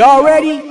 Y'all ready?